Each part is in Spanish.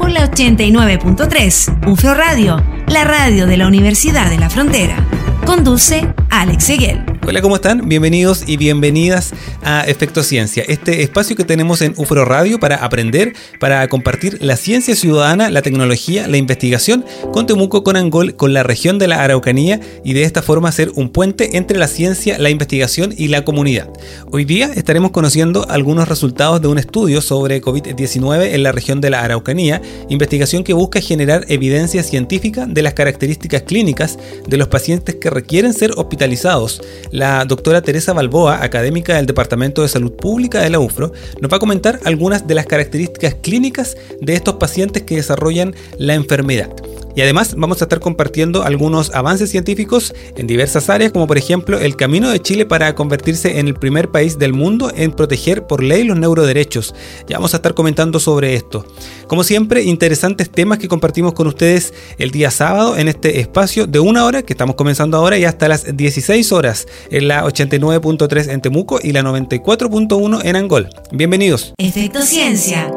por la 89.3 UFRO Radio, la radio de la Universidad de la Frontera. Conduce Alex Seguel. Hola, ¿cómo están? Bienvenidos y bienvenidas a Efecto Ciencia, este espacio que tenemos en UFRO Radio para aprender, para compartir la ciencia ciudadana, la tecnología, la investigación con Temuco, con Angol, con la región de la Araucanía y de esta forma ser un puente entre la ciencia, la investigación y la comunidad. Hoy día estaremos conociendo algunos resultados de un estudio sobre COVID-19 en la región de la Araucanía, investigación que busca generar evidencia científica de las características clínicas de los pacientes que requieren ser hospitalizados la doctora Teresa Balboa, académica del Departamento de Salud Pública de la UFRO, nos va a comentar algunas de las características clínicas de estos pacientes que desarrollan la enfermedad. Y además vamos a estar compartiendo algunos avances científicos en diversas áreas, como por ejemplo el camino de Chile para convertirse en el primer país del mundo en proteger por ley los neuroderechos. Ya vamos a estar comentando sobre esto. Como siempre, interesantes temas que compartimos con ustedes el día sábado en este espacio de una hora que estamos comenzando ahora y hasta las 16 horas en la 89.3 en Temuco y la 94.1 en Angol. Bienvenidos. Efecto Ciencia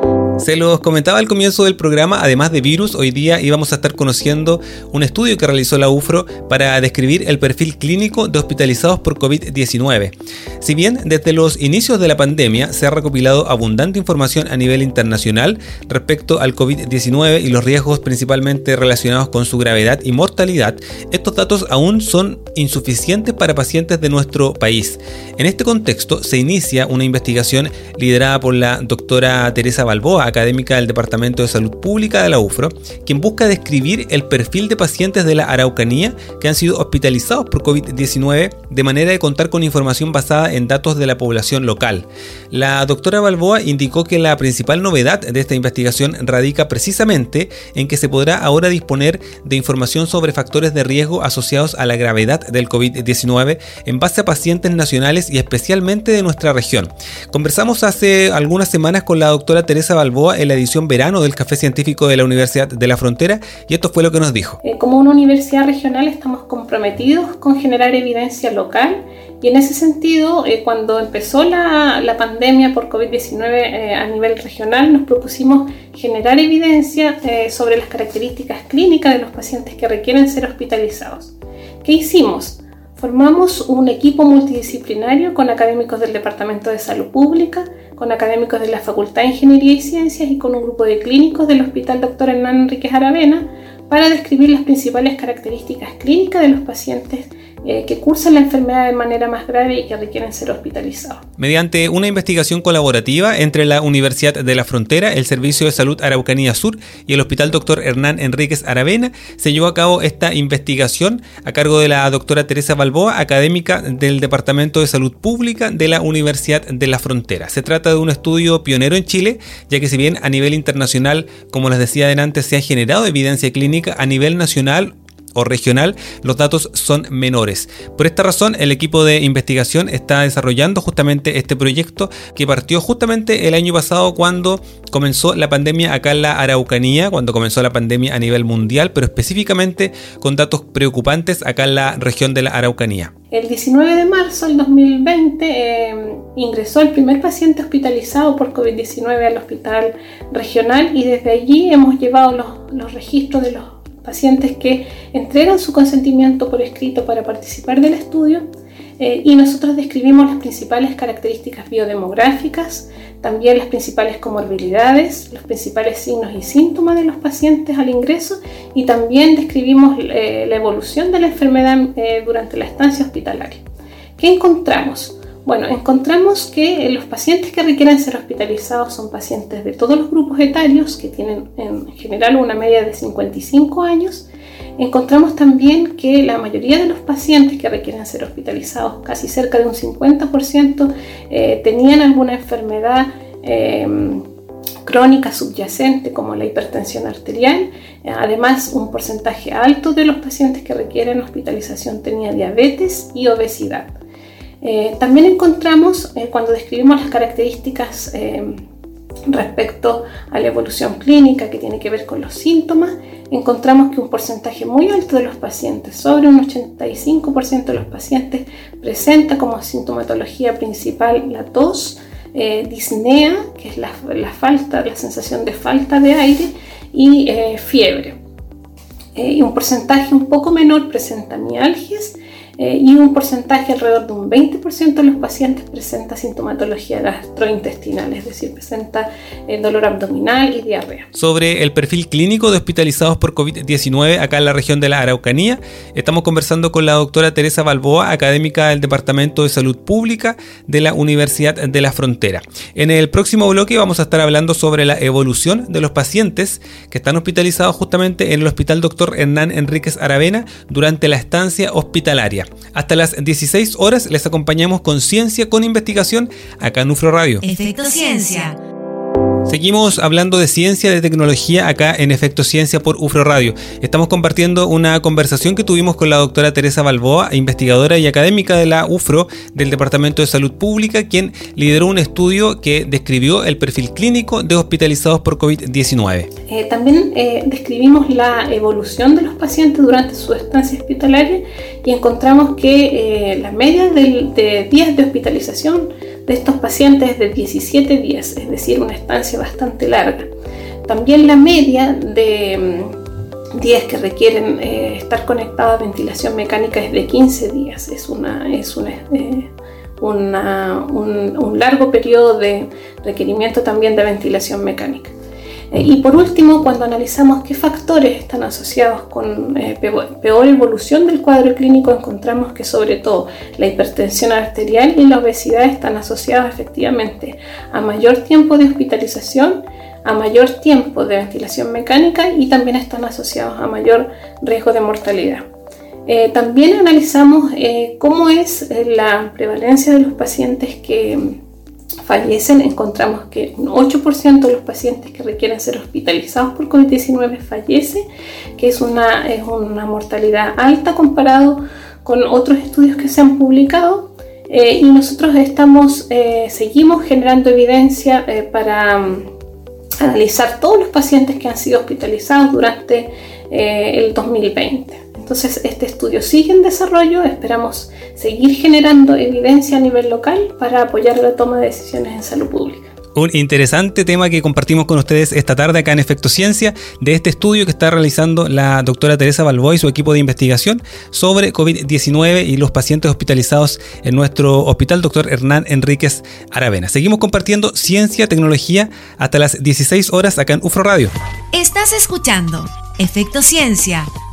se los comentaba al comienzo del programa, además de virus, hoy día íbamos a estar conociendo un estudio que realizó la UFRO para describir el perfil clínico de hospitalizados por COVID-19. Si bien desde los inicios de la pandemia se ha recopilado abundante información a nivel internacional respecto al COVID-19 y los riesgos principalmente relacionados con su gravedad y mortalidad, estos datos aún son insuficientes para pacientes de nuestro país. En este contexto se inicia una investigación liderada por la doctora Teresa Balboa, académica del Departamento de Salud Pública de la UFRO, quien busca describir el perfil de pacientes de la Araucanía que han sido hospitalizados por COVID-19 de manera de contar con información basada en datos de la población local. La doctora Balboa indicó que la principal novedad de esta investigación radica precisamente en que se podrá ahora disponer de información sobre factores de riesgo asociados a la gravedad del COVID-19 en base a pacientes nacionales y especialmente de nuestra región. Conversamos hace algunas semanas con la doctora Teresa Balboa en la edición verano del Café Científico de la Universidad de la Frontera y esto fue lo que nos dijo. Eh, como una universidad regional estamos comprometidos con generar evidencia local y en ese sentido, eh, cuando empezó la, la pandemia por COVID-19 eh, a nivel regional, nos propusimos generar evidencia sobre las características clínicas de los pacientes que requieren ser hospitalizados. ¿Qué hicimos? Formamos un equipo multidisciplinario con académicos del Departamento de Salud Pública, con académicos de la Facultad de Ingeniería y Ciencias y con un grupo de clínicos del Hospital Dr. Hernán Enríquez Aravena para describir las principales características clínicas de los pacientes eh, que cursan la enfermedad de manera más grave y que requieren ser hospitalizados. Mediante una investigación colaborativa entre la Universidad de la Frontera, el Servicio de Salud Araucanía Sur y el Hospital Dr. Hernán Enríquez Aravena, se llevó a cabo esta investigación a cargo de la doctora Teresa Balboa, académica del Departamento de Salud Pública de la Universidad de la Frontera. Se trata de un estudio pionero en Chile, ya que si bien a nivel internacional, como les decía adelante, se ha generado evidencia clínica, a nivel nacional o regional, los datos son menores. Por esta razón, el equipo de investigación está desarrollando justamente este proyecto que partió justamente el año pasado cuando comenzó la pandemia acá en la Araucanía, cuando comenzó la pandemia a nivel mundial, pero específicamente con datos preocupantes acá en la región de la Araucanía. El 19 de marzo del 2020 eh, ingresó el primer paciente hospitalizado por COVID-19 al hospital regional y desde allí hemos llevado los, los registros de los pacientes que entregan su consentimiento por escrito para participar del estudio eh, y nosotros describimos las principales características biodemográficas, también las principales comorbilidades, los principales signos y síntomas de los pacientes al ingreso y también describimos eh, la evolución de la enfermedad eh, durante la estancia hospitalaria. ¿Qué encontramos? Bueno, encontramos que los pacientes que requieren ser hospitalizados son pacientes de todos los grupos etarios que tienen en general una media de 55 años. Encontramos también que la mayoría de los pacientes que requieren ser hospitalizados, casi cerca de un 50%, eh, tenían alguna enfermedad eh, crónica subyacente como la hipertensión arterial. Además, un porcentaje alto de los pacientes que requieren hospitalización tenía diabetes y obesidad. Eh, también encontramos, eh, cuando describimos las características eh, respecto a la evolución clínica que tiene que ver con los síntomas, encontramos que un porcentaje muy alto de los pacientes, sobre un 85% de los pacientes, presenta como sintomatología principal la tos, disnea, que es la, falta, la sensación de falta de aire, y fiebre. y un porcentaje un poco menor presenta mialgias eh, y un porcentaje alrededor de un 20% de los pacientes presenta sintomatología gastrointestinal, es decir, presenta eh, dolor abdominal y diarrea. Sobre el perfil clínico de hospitalizados por COVID-19 acá en la región de la Araucanía, estamos conversando con la doctora Teresa Balboa, académica del Departamento de Salud Pública de la Universidad de la Frontera. En el próximo bloque vamos a estar hablando sobre la evolución de los pacientes que están hospitalizados justamente en el Hospital Dr. Hernán Enríquez Aravena durante la estancia hospitalaria. Hasta las 16 horas les acompañamos con Ciencia con Investigación acá en UFRO Radio. Efecto Ciencia. Seguimos hablando de ciencia, de tecnología acá en Efecto Ciencia por UFRO Radio. Estamos compartiendo una conversación que tuvimos con la doctora Teresa Balboa, investigadora y académica de la UFRO del Departamento de Salud Pública, quien lideró un estudio que describió el perfil clínico de hospitalizados por COVID-19. Eh, también eh, describimos la evolución de los pacientes durante su estancia hospitalaria y encontramos que eh, la media de días de hospitalización de estos pacientes de 17 días, es decir, una estancia bastante larga. También la media de mm, días que requieren eh, estar conectados a ventilación mecánica es de 15 días. Es, una, es eh, un, un largo periodo de requerimiento también de ventilación mecánica. Eh, y por último, cuando analizamos qué factores están asociados con eh, peor evolución del cuadro clínico, encontramos que sobre todo la hipertensión arterial y la obesidad están asociados efectivamente a mayor tiempo de hospitalización, a mayor tiempo de ventilación mecánica y también están asociados a mayor riesgo de mortalidad. Eh, también analizamos cómo es la prevalencia de los pacientes que fallecen, encontramos que un 8% de los pacientes que requieren ser hospitalizados por COVID-19 fallece, que es una, es una mortalidad alta comparado con otros estudios que se han publicado. Eh, y nosotros estamos, eh, seguimos generando evidencia eh, para um, analizar todos los pacientes que han sido hospitalizados durante el 2020. Entonces, este estudio sigue en desarrollo, esperamos seguir generando evidencia a nivel local para apoyar la toma de decisiones en salud pública. Un interesante tema que compartimos con ustedes esta tarde acá en Efecto Ciencia de este estudio que está realizando la doctora Teresa Balboa y su equipo de investigación sobre COVID-19 y los pacientes hospitalizados en nuestro hospital doctor Hernán Enríquez Aravena. Seguimos compartiendo ciencia, tecnología hasta las 16 horas acá en UFRO Radio. Estás escuchando Efecto Ciencia